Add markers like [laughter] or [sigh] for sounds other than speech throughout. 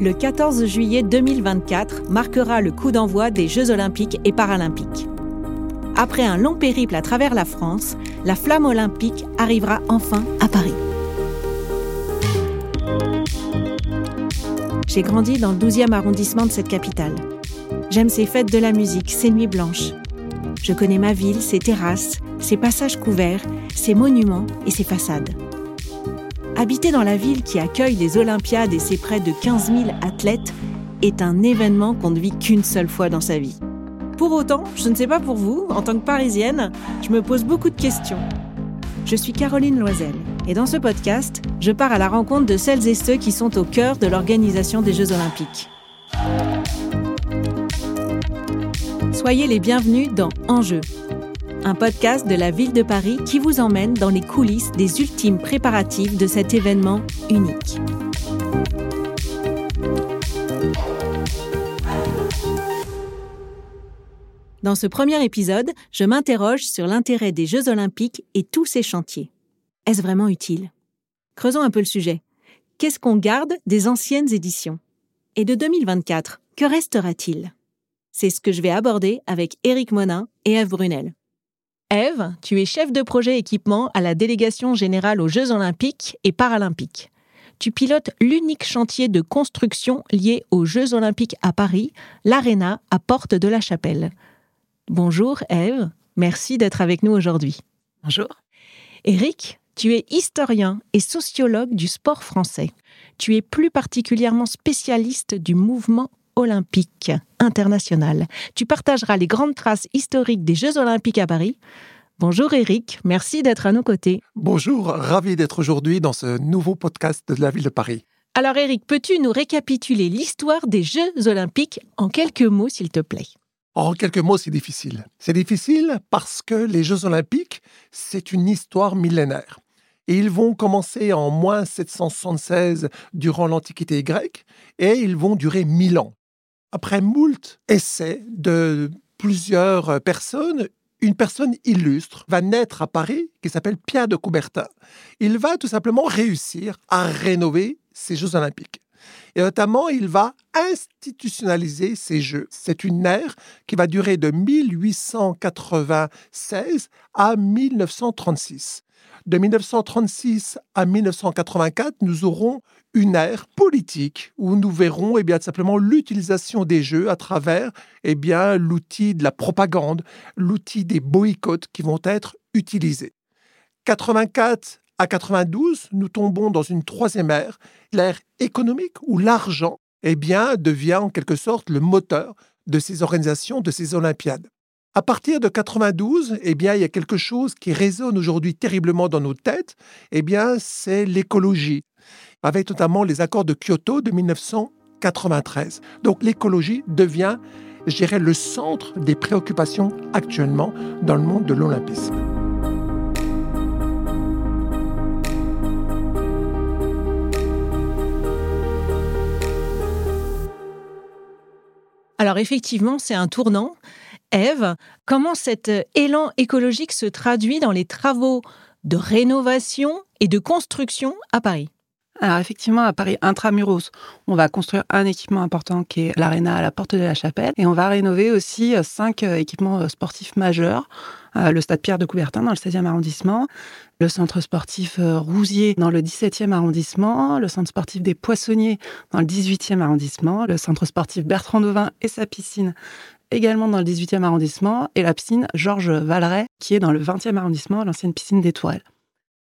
Le 14 juillet 2024 marquera le coup d'envoi des Jeux olympiques et paralympiques. Après un long périple à travers la France, la flamme olympique arrivera enfin à Paris. J'ai grandi dans le 12e arrondissement de cette capitale. J'aime ses fêtes de la musique, ses nuits blanches. Je connais ma ville, ses terrasses, ses passages couverts, ses monuments et ses façades. Habiter dans la ville qui accueille les Olympiades et ses près de 15 000 athlètes est un événement qu'on ne vit qu'une seule fois dans sa vie. Pour autant, je ne sais pas pour vous, en tant que Parisienne, je me pose beaucoup de questions. Je suis Caroline Loisel et dans ce podcast, je pars à la rencontre de celles et ceux qui sont au cœur de l'organisation des Jeux olympiques. Soyez les bienvenus dans Enjeu, un podcast de la ville de Paris qui vous emmène dans les coulisses des ultimes préparatifs de cet événement unique. Dans ce premier épisode, je m'interroge sur l'intérêt des Jeux olympiques et tous ces chantiers. Est-ce vraiment utile? Creusons un peu le sujet. Qu'est-ce qu'on garde des anciennes éditions? Et de 2024, que restera-t-il? C'est ce que je vais aborder avec Éric Monin et Eve Brunel. Eve, tu es chef de projet équipement à la délégation générale aux Jeux olympiques et paralympiques. Tu pilotes l'unique chantier de construction lié aux Jeux olympiques à Paris, l'Arena à Porte de la Chapelle. Bonjour Eve, merci d'être avec nous aujourd'hui. Bonjour. Éric, tu es historien et sociologue du sport français. Tu es plus particulièrement spécialiste du mouvement olympique international. Tu partageras les grandes traces historiques des Jeux olympiques à Paris. Bonjour Éric, merci d'être à nos côtés. Bonjour, ravi d'être aujourd'hui dans ce nouveau podcast de la ville de Paris. Alors Éric, peux-tu nous récapituler l'histoire des Jeux olympiques en quelques mots, s'il te plaît? En quelques mots, c'est difficile. C'est difficile parce que les Jeux olympiques, c'est une histoire millénaire. Et ils vont commencer en moins 776 durant l'Antiquité grecque et ils vont durer mille ans. Après moult essais de plusieurs personnes, une personne illustre va naître à Paris qui s'appelle Pierre de Coubertin. Il va tout simplement réussir à rénover ces Jeux olympiques. Et notamment, il va institutionnaliser ces Jeux. C'est une ère qui va durer de 1896 à 1936. De 1936 à 1984, nous aurons une ère politique où nous verrons eh bien, simplement l'utilisation des jeux à travers eh bien, l'outil de la propagande, l'outil des boycotts qui vont être utilisés. 84 à 92, nous tombons dans une troisième ère, l'ère économique où l'argent eh bien, devient en quelque sorte le moteur de ces organisations, de ces Olympiades. À partir de 92, eh bien, il y a quelque chose qui résonne aujourd'hui terriblement dans nos têtes, eh bien, c'est l'écologie, avec notamment les accords de Kyoto de 1993. Donc l'écologie devient, je le centre des préoccupations actuellement dans le monde de l'olympisme. Alors effectivement, c'est un tournant. Eve, comment cet euh, élan écologique se traduit dans les travaux de rénovation et de construction à Paris? Alors effectivement, à Paris intramuros, on va construire un équipement important qui est l'aréna à la porte de la Chapelle et on va rénover aussi euh, cinq euh, équipements sportifs majeurs. Le stade Pierre de Coubertin dans le 16e arrondissement, le centre sportif Rousier dans le 17e arrondissement, le centre sportif des Poissonniers dans le 18e arrondissement, le centre sportif Bertrand Dauvin et sa piscine également dans le 18e arrondissement, et la piscine Georges Valeret, qui est dans le 20e arrondissement, l'ancienne piscine des.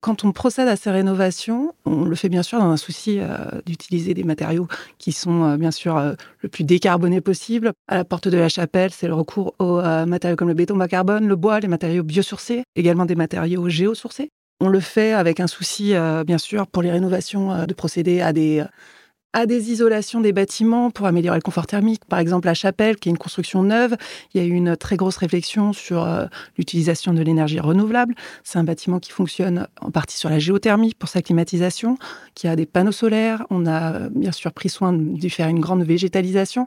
Quand on procède à ces rénovations, on le fait bien sûr dans un souci euh, d'utiliser des matériaux qui sont euh, bien sûr euh, le plus décarbonés possible. À la porte de la chapelle, c'est le recours aux matériaux comme le béton bas carbone, le bois, les matériaux biosourcés, également des matériaux géosourcés. On le fait avec un souci, bien sûr, pour les rénovations, de procéder à des à des isolations des bâtiments pour améliorer le confort thermique. Par exemple, la chapelle, qui est une construction neuve, il y a eu une très grosse réflexion sur euh, l'utilisation de l'énergie renouvelable. C'est un bâtiment qui fonctionne en partie sur la géothermie pour sa climatisation, qui a des panneaux solaires. On a euh, bien sûr pris soin de faire une grande végétalisation.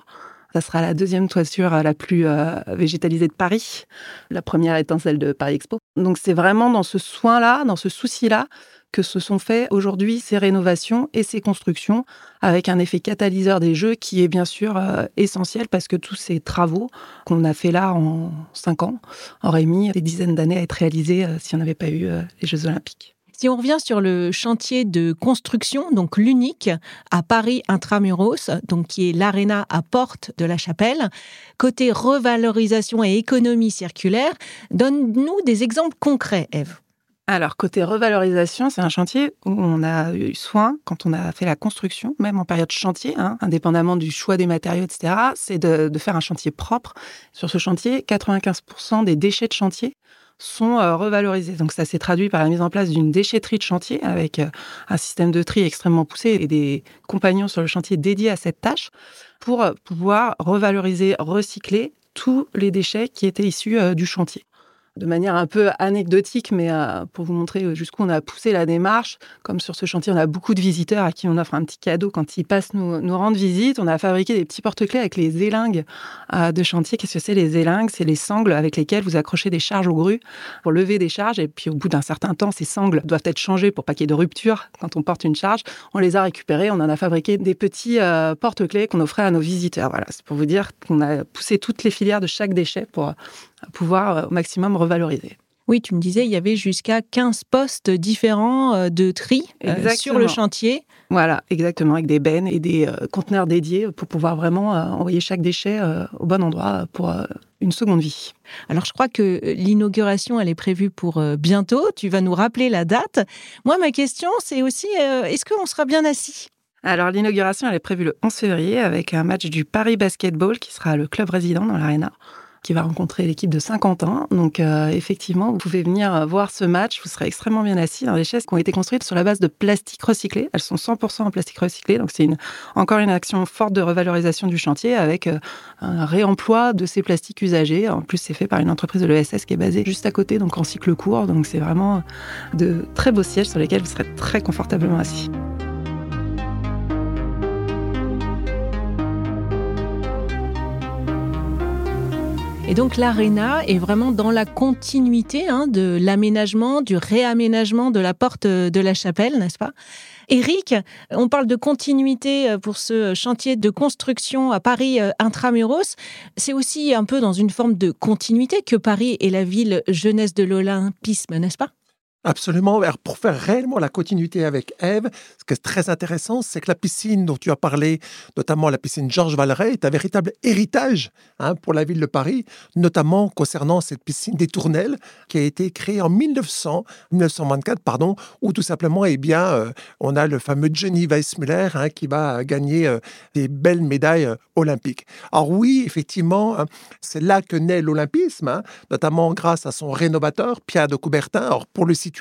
Ça sera la deuxième toiture la plus euh, végétalisée de Paris, la première étant celle de Paris Expo. Donc c'est vraiment dans ce soin-là, dans ce souci-là, que se sont faits aujourd'hui ces rénovations et ces constructions avec un effet catalyseur des Jeux qui est bien sûr euh, essentiel parce que tous ces travaux qu'on a fait là en cinq ans auraient mis des dizaines d'années à être réalisés euh, s'il n'y en avait pas eu les Jeux olympiques. Si on revient sur le chantier de construction, donc l'unique à Paris intramuros, donc qui est l'aréna à Porte de la Chapelle, côté revalorisation et économie circulaire, donne-nous des exemples concrets, Eve. Alors, côté revalorisation, c'est un chantier où on a eu soin, quand on a fait la construction, même en période chantier, hein, indépendamment du choix des matériaux, etc., c'est de, faire un chantier propre. Sur ce chantier, 95% des déchets de chantier sont euh, revalorisés. Donc ça s'est traduit par la mise en place d'une déchetterie de chantier avec euh, un système de tri extrêmement poussé et des compagnons sur le chantier dédiés à cette tâche pour euh, pouvoir revaloriser, recycler tous les déchets qui étaient issus du chantier de manière un peu anecdotique, mais euh, pour vous montrer jusqu'où on a poussé la démarche. Comme sur ce chantier, on a beaucoup de visiteurs à qui on offre un petit cadeau quand ils passent nous, nous rendre visite. On a fabriqué des petits porte-clés avec les élingues euh, de chantier. Qu'est-ce que c'est les élingues? C'est les sangles avec lesquelles vous accrochez des charges au grue pour lever des charges. Et puis au bout d'un certain temps, ces sangles doivent être changées pour pas qu'il y ait de rupture quand on porte une charge. On les a récupérées. On en a fabriqué des petits euh, porte-clés qu'on offrait à nos visiteurs. Voilà, c'est pour vous dire qu'on a poussé toutes les filières de chaque déchet pour pouvoir euh, au maximum revaloriser. Oui, tu me disais, il y avait jusqu'à 15 postes différents euh, de tri euh, sur le chantier. Voilà, exactement, avec des bennes et des conteneurs dédiés pour pouvoir vraiment envoyer chaque déchet au bon endroit pour une seconde vie. Alors, je crois que l'inauguration, elle est prévue pour bientôt. Tu vas nous rappeler la date. Moi, ma question, c'est aussi, est-ce qu'on sera bien assis? Alors l'inauguration, elle est prévue le 11 février avec un match du Paris Basketball qui sera le club résident dans l'Arena qui va rencontrer l'équipe de Saint-Quentin. Donc, euh, effectivement, vous pouvez venir euh, voir ce match. Vous serez extrêmement bien assis dans des chaises qui ont été construites sur la base de plastique recyclé. Elles sont 100% en plastique recyclé. Donc, c'est encore une action forte de revalorisation du chantier avec euh, un réemploi de ces plastiques usagés. En plus, c'est fait par une entreprise de l'ESS qui est basée juste à côté, donc en cycle court. Donc, c'est vraiment de très beaux sièges sur lesquels vous serez très confortablement assis. Donc l'aréna est vraiment dans la continuité hein, de l'aménagement, du réaménagement de la porte de la chapelle, n'est-ce pas? Eric, on parle de continuité euh, pour ce chantier de construction à Paris euh, intramuros. C'est aussi un peu dans une forme de continuité que Paris est la ville jeunesse de l'olympisme, n'est-ce pas? Absolument. Pour faire réellement la continuité avec Eve, ce qui est très intéressant, c'est que la piscine dont tu as parlé, notamment la piscine Georges Valeret, est un véritable héritage hein, pour la ville de Paris, notamment concernant cette piscine des Tournelles qui a été créée en 1900, 1924, pardon, où tout simplement, eh bien, euh, on a le fameux Johnny Weissmuller hein, qui va gagner euh, des belles médailles euh, olympiques. Alors oui, effectivement, hein, c'est là que naît l'olympisme, notamment grâce à son rénovateur Pierre de Coubertin. Alors pour le site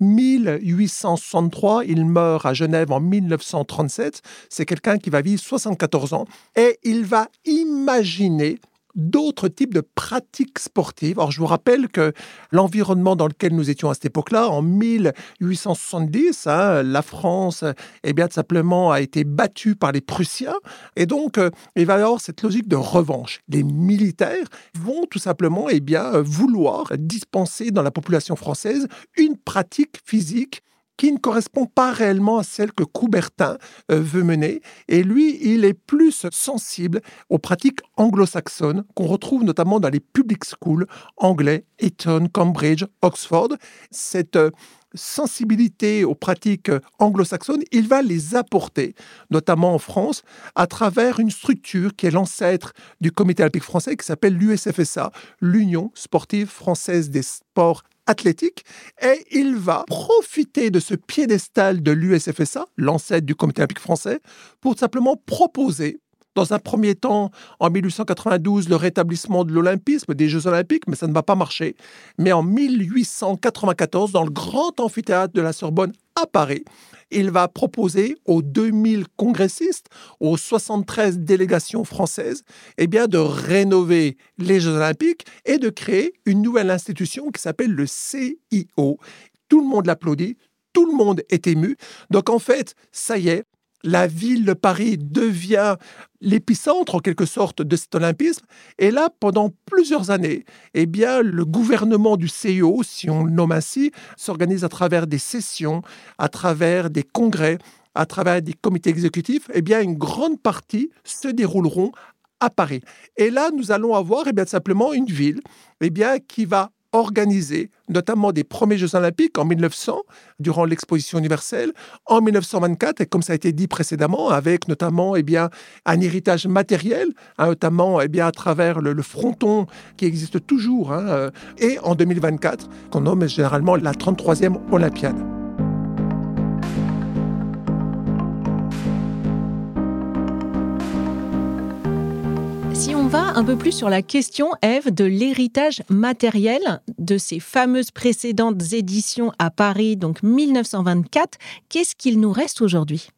1863, hein. il meurt à Genève en 1937. C'est quelqu'un qui va vivre 74 ans et il va imaginer d'autres types de pratiques sportives. Alors, je vous rappelle que l'environnement dans lequel nous étions à cette époque-là, en 1870, hein, la France, eh bien, tout simplement, a été battue par les Prussiens. Et donc, euh, il va y avoir cette logique de revanche. Les militaires vont tout simplement, eh bien, vouloir dispenser dans la population française une pratique physique qui ne correspond pas réellement à celle que Coubertin euh, veut mener. Et lui, il est plus sensible aux pratiques anglo-saxonnes qu'on retrouve notamment dans les public schools anglais, Eton, Cambridge, Oxford. Cette euh, sensibilité aux pratiques anglo-saxonnes, il va les apporter, notamment en France, à travers une structure qui est l'ancêtre du Comité olympique français, qui s'appelle l'USFSA, l'Union sportive française des sports athlétique et il va profiter de ce piédestal de l'USFSA, l'ancêtre du Comité olympique français, pour simplement proposer dans un premier temps, en 1892, le rétablissement de l'olympisme, des Jeux olympiques, mais ça ne va pas marcher. Mais en 1894, dans le grand amphithéâtre de la Sorbonne à Paris, il va proposer aux 2000 congressistes, aux 73 délégations françaises, eh bien, de rénover les Jeux olympiques et de créer une nouvelle institution qui s'appelle le CIO. Tout le monde l'applaudit, tout le monde est ému. Donc en fait, ça y est, la ville de Paris devient l'épicentre en quelque sorte de cet olympisme. Et là, pendant plusieurs années, eh bien, le gouvernement du CIO, si on le nomme ainsi, s'organise à travers des sessions, à travers des congrès, à travers des comités exécutifs. Eh bien, une grande partie se dérouleront à Paris. Et là, nous allons avoir eh bien, simplement une ville eh bien, qui va organisé notamment des premiers Jeux olympiques en 1900, durant l'exposition universelle, en 1924, et comme ça a été dit précédemment, avec notamment eh bien, un héritage matériel, hein, notamment eh bien, à travers le, fronton qui existe toujours, hein, euh, et en 2024, qu'on nomme généralement la 33e Olympiade. Si on va un peu plus sur la question, Eve, de l'héritage matériel de ces fameuses précédentes éditions à Paris, donc 1924, qu'est-ce qu'il nous reste aujourd'hui?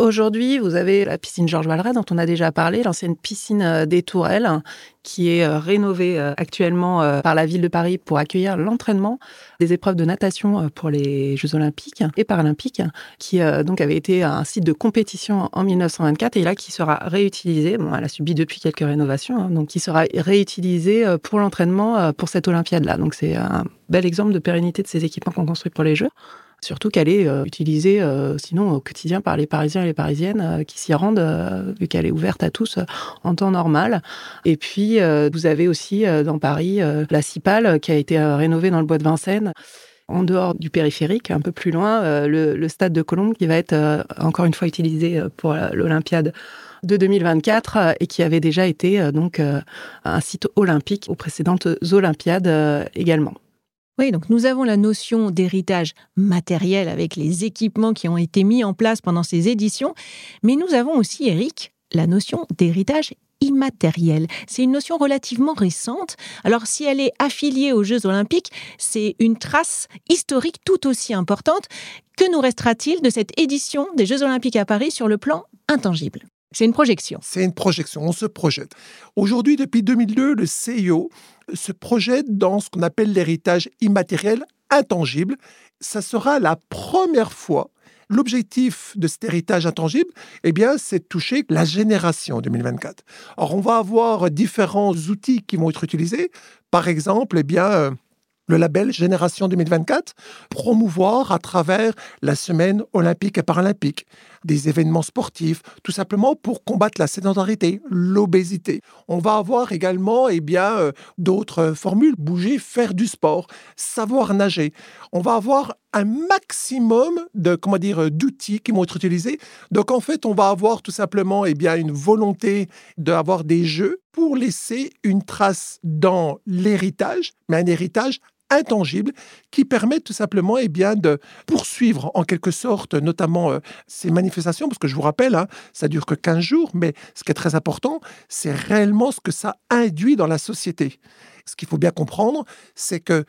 Aujourd'hui, vous avez la piscine Georges Valeret dont on a déjà parlé, l'ancienne piscine euh, des Tourelles, qui est euh, rénovée euh, actuellement par la ville de Paris pour accueillir l'entraînement des épreuves de natation pour les Jeux olympiques et paralympiques, qui donc avait été un site de compétition en 1924 et là qui sera réutilisé. Bon, elle a subi depuis quelques rénovations, hein, donc qui sera réutilisé pour l'entraînement pour cette Olympiade-là. Donc c'est un bel exemple de pérennité de ces équipements qu'on construit pour les Jeux. Surtout qu'elle est euh, utilisée euh, sinon au quotidien par les Parisiens et les Parisiennes euh, qui s'y rendent, vu qu'elle est ouverte à tous en temps normal. Et puis, vous avez aussi dans Paris la Cipale qui a été rénovée dans le bois de Vincennes en dehors du périphérique, un peu plus loin, le, stade de Colombes qui va être encore une fois utilisé pour l'Olympiade de 2024 et qui avait déjà été donc un site olympique aux précédentes Olympiades également. Oui, donc nous avons la notion d'héritage matériel avec les équipements qui ont été mis en place pendant ces éditions, mais nous avons aussi, Eric, la notion d'héritage immatériel. C'est une notion relativement récente. Alors si elle est affiliée aux Jeux olympiques, c'est une trace historique tout aussi importante. Que nous restera-t-il de cette édition des Jeux olympiques à Paris sur le plan intangible? C'est une projection. C'est une projection, on se projette. Aujourd'hui, depuis 2002, le CIO se projette dans ce qu'on appelle l'héritage immatériel intangible. Ça sera la première fois L'objectif de cet héritage intangible, eh bien, c'est de toucher la génération 2024. Or, on va avoir différents outils qui vont être utilisés. Par exemple, eh bien, le label Génération 2024, promouvoir à travers la semaine olympique et paralympique des événements sportifs, tout simplement pour combattre la sédentarité, l'obésité. On va avoir également eh bien euh, d'autres formules, bouger, faire du sport, savoir nager. On va avoir un maximum de comment dire d'outils qui vont être utilisés. Donc en fait, on va avoir tout simplement eh bien une volonté d'avoir des jeux pour laisser une trace dans l'héritage, mais un héritage intangible qui permet tout simplement eh bien, de poursuivre en quelque sorte notamment euh, ces manifestations, parce que je vous rappelle, hein, ça dure que 15 jours, mais ce qui est très important, c'est réellement ce que ça induit dans la société. Ce qu'il faut bien comprendre, c'est que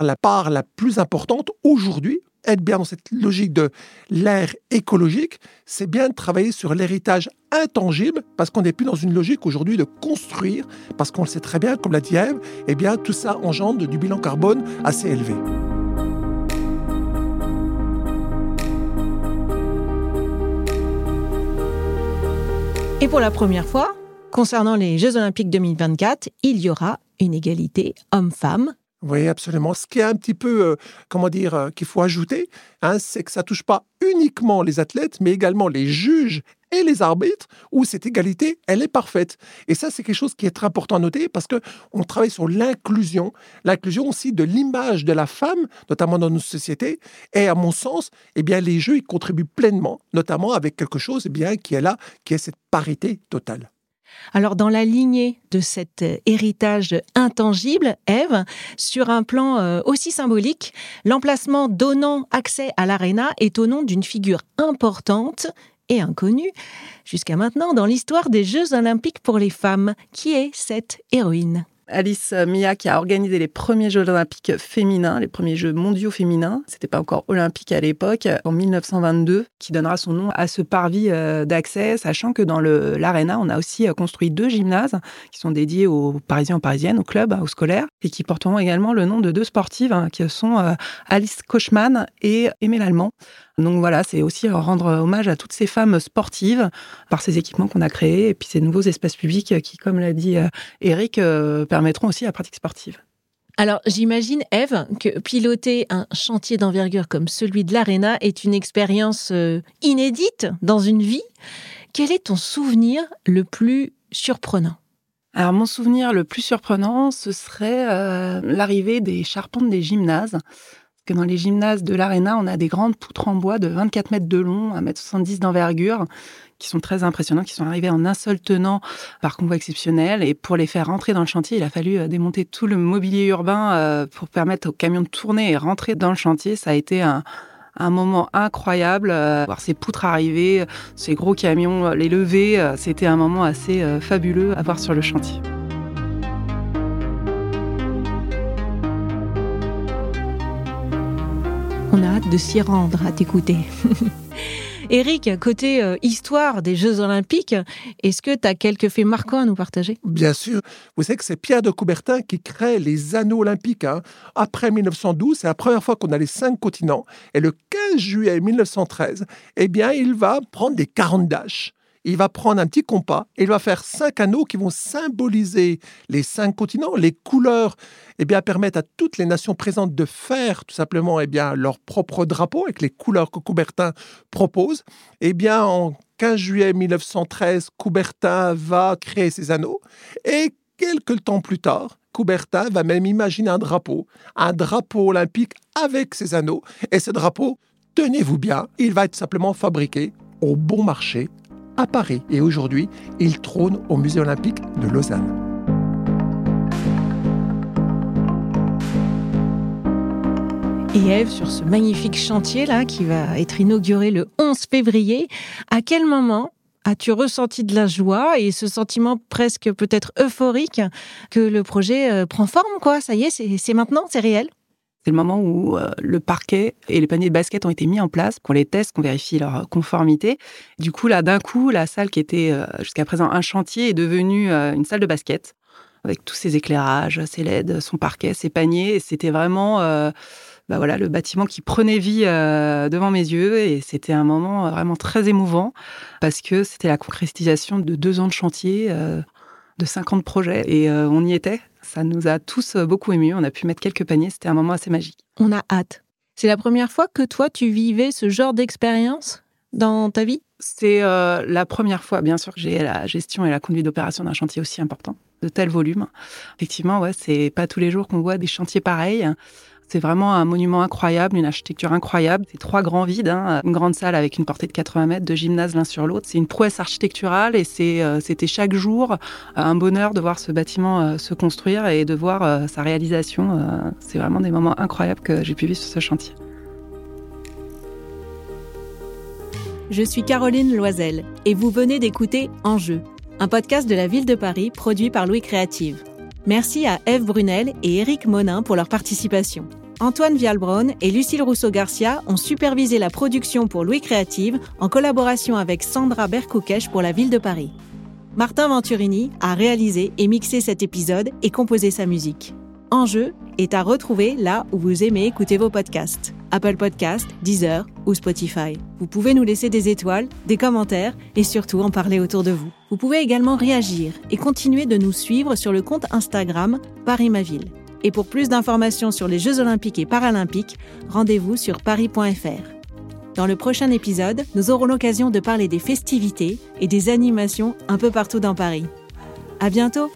la part la plus importante aujourd'hui, être bien dans cette logique de l'ère écologique, c'est bien de travailler sur l'héritage intangible, parce qu'on n'est plus dans une logique aujourd'hui de construire, parce qu'on le sait très bien, comme l'a dit Eve, eh bien tout ça engendre du bilan carbone assez élevé. Et pour la première fois, concernant les Jeux olympiques 2024, il y aura une égalité homme-femme oui, absolument. Ce qui est un petit peu, euh, comment dire, euh, qu'il faut ajouter, hein, c'est que ça touche pas uniquement les athlètes, mais également les juges et les arbitres, où cette égalité, elle est parfaite. Et ça, c'est quelque chose qui est très important à noter parce que on travaille sur l'inclusion, l'inclusion aussi de l'image de la femme, notamment dans nos sociétés. Et à mon sens, eh bien, les jeux, ils contribuent pleinement, notamment avec quelque chose, eh bien, qui est là, qui est cette parité totale. Alors, dans la lignée de cet héritage intangible, Eve, sur un plan euh, aussi symbolique, l'emplacement donnant accès à l'aréna est au nom d'une figure importante et inconnue jusqu'à maintenant dans l'histoire des Jeux olympiques pour les femmes. Qui est cette héroïne? Alice Mia qui a organisé les premiers Jeux olympiques féminins, les premiers Jeux mondiaux féminins. C'était pas encore olympique à l'époque, en 1922, qui donnera son nom à ce parvis euh, d'accès, sachant que dans l'aréna, on a aussi euh, construit deux gymnases qui sont dédiés aux Parisiens, aux Parisiennes, aux clubs, aux scolaires, et qui porteront également le nom de deux sportives, hein, qui sont euh, Alice Kochman et Aimée Lallemand. Donc voilà, c'est aussi rendre hommage à toutes ces femmes sportives par ces équipements qu'on a créés et puis ces nouveaux espaces publics qui, comme l'a dit Eric, permettront aussi la pratique sportive. Alors j'imagine, Eve, que piloter un chantier d'envergure comme celui de l'Arena est une expérience inédite dans une vie. Quel est ton souvenir le plus surprenant? Alors mon souvenir le plus surprenant, ce serait euh, l'arrivée des charpentes des gymnases. Que dans les gymnases de l'Arena, on a des grandes poutres en bois de 24 mètres de long, 1 mètre 70 d'envergure, qui sont très impressionnantes, qui sont arrivées en un seul tenant par convoi exceptionnel. Et pour les faire rentrer dans le chantier, il a fallu euh, démonter tout le mobilier urbain euh, pour permettre aux camions de tourner et rentrer dans le chantier. Ça a été un, un moment incroyable. Euh, voir ces poutres arriver, ces gros camions, les lever, c'était un moment assez fabuleux à voir sur le chantier. On a hâte de s'y rendre à t'écouter. [laughs] Eric, côté euh, histoire des Jeux Olympiques, est-ce que tu as quelques faits marquants à nous partager? Bien sûr. Vous savez que c'est Pierre de Coubertin qui crée les anneaux olympiques. Hein. Après 1912, c'est la première fois qu'on a les cinq continents. Et le 15 juillet 1913, eh bien, il va prendre des 40 dash il va prendre un petit compas et il va faire cinq anneaux qui vont symboliser les cinq continents. Les couleurs eh bien, permettent à toutes les nations présentes de faire tout simplement eh bien, leur propre drapeau avec les couleurs que Coubertin propose. Eh bien, en 15 juillet 1913, Coubertin va créer ces anneaux et quelques temps plus tard, Coubertin va même imaginer un drapeau, un drapeau olympique avec ces anneaux. Et ce drapeau, tenez-vous bien, il va être simplement fabriqué au bon marché à Paris et aujourd'hui, il trône au Musée olympique de Lausanne. Et Eve, sur ce magnifique chantier-là qui va être inauguré le 11 février, à quel moment as-tu ressenti de la joie et ce sentiment presque peut-être euphorique que le projet euh, prend forme, quoi? Ça y est, c'est maintenant, c'est réel? C'est le moment où euh, le parquet et les paniers de basket ont été mis en place, qu'on les teste, qu'on vérifie leur conformité. Du coup, là, d'un coup, la salle qui était euh, jusqu'à présent un chantier est devenue euh, une salle de basket avec tous ses éclairages, ses LED, son parquet, ses paniers. C'était vraiment bah voilà, le bâtiment qui prenait vie devant mes yeux et c'était un moment vraiment très émouvant parce que c'était la concrétisation de deux ans de chantier, de 50 projets et on y était. Ça nous a tous euh, beaucoup émus. On a pu mettre quelques paniers. C'était un moment assez magique. On a hâte. C'est la première fois que toi, tu vivais ce genre d'expérience dans ta vie? C'est euh, la première fois, bien sûr, que j'ai la gestion et la conduite d'opération d'un chantier aussi important, de tel volume. Effectivement, ouais, c'est pas tous les jours qu'on voit des chantiers pareils. C'est vraiment un monument incroyable, une architecture incroyable. C'est trois grands vides, hein. une grande salle avec une portée de 80 mètres, deux gymnases l'un sur l'autre. C'est une prouesse architecturale et euh, c'était chaque jour euh, un bonheur de voir ce bâtiment euh, se construire et de voir sa réalisation. C'est vraiment des moments incroyables que j'ai pu vivre sur ce chantier. Je suis Caroline Loisel et vous venez d'écouter Enjeu, un podcast de la ville de Paris produit par Louis Créative. Merci à Eve Brunel et Éric Monin pour leur participation. Antoine Vialbron et Lucille Rousseau-Garcia ont supervisé la production pour Louis Créative en collaboration avec Sandra Berkoukesh pour la ville de Paris. Martin Venturini a réalisé et mixé cet épisode et composé sa musique. Enjeu est à retrouver là où vous aimez écouter vos podcasts. Apple Podcasts, Deezer ou Spotify. Vous pouvez nous laisser des étoiles, des commentaires et surtout en parler autour de vous. Vous pouvez également réagir et continuer de nous suivre sur le compte Instagram Paris Ma Ville. Et pour plus d'informations sur les Jeux Olympiques et Paralympiques, rendez-vous sur paris.fr. Dans le prochain épisode, nous aurons l'occasion de parler des festivités et des animations un peu partout dans Paris. À bientôt!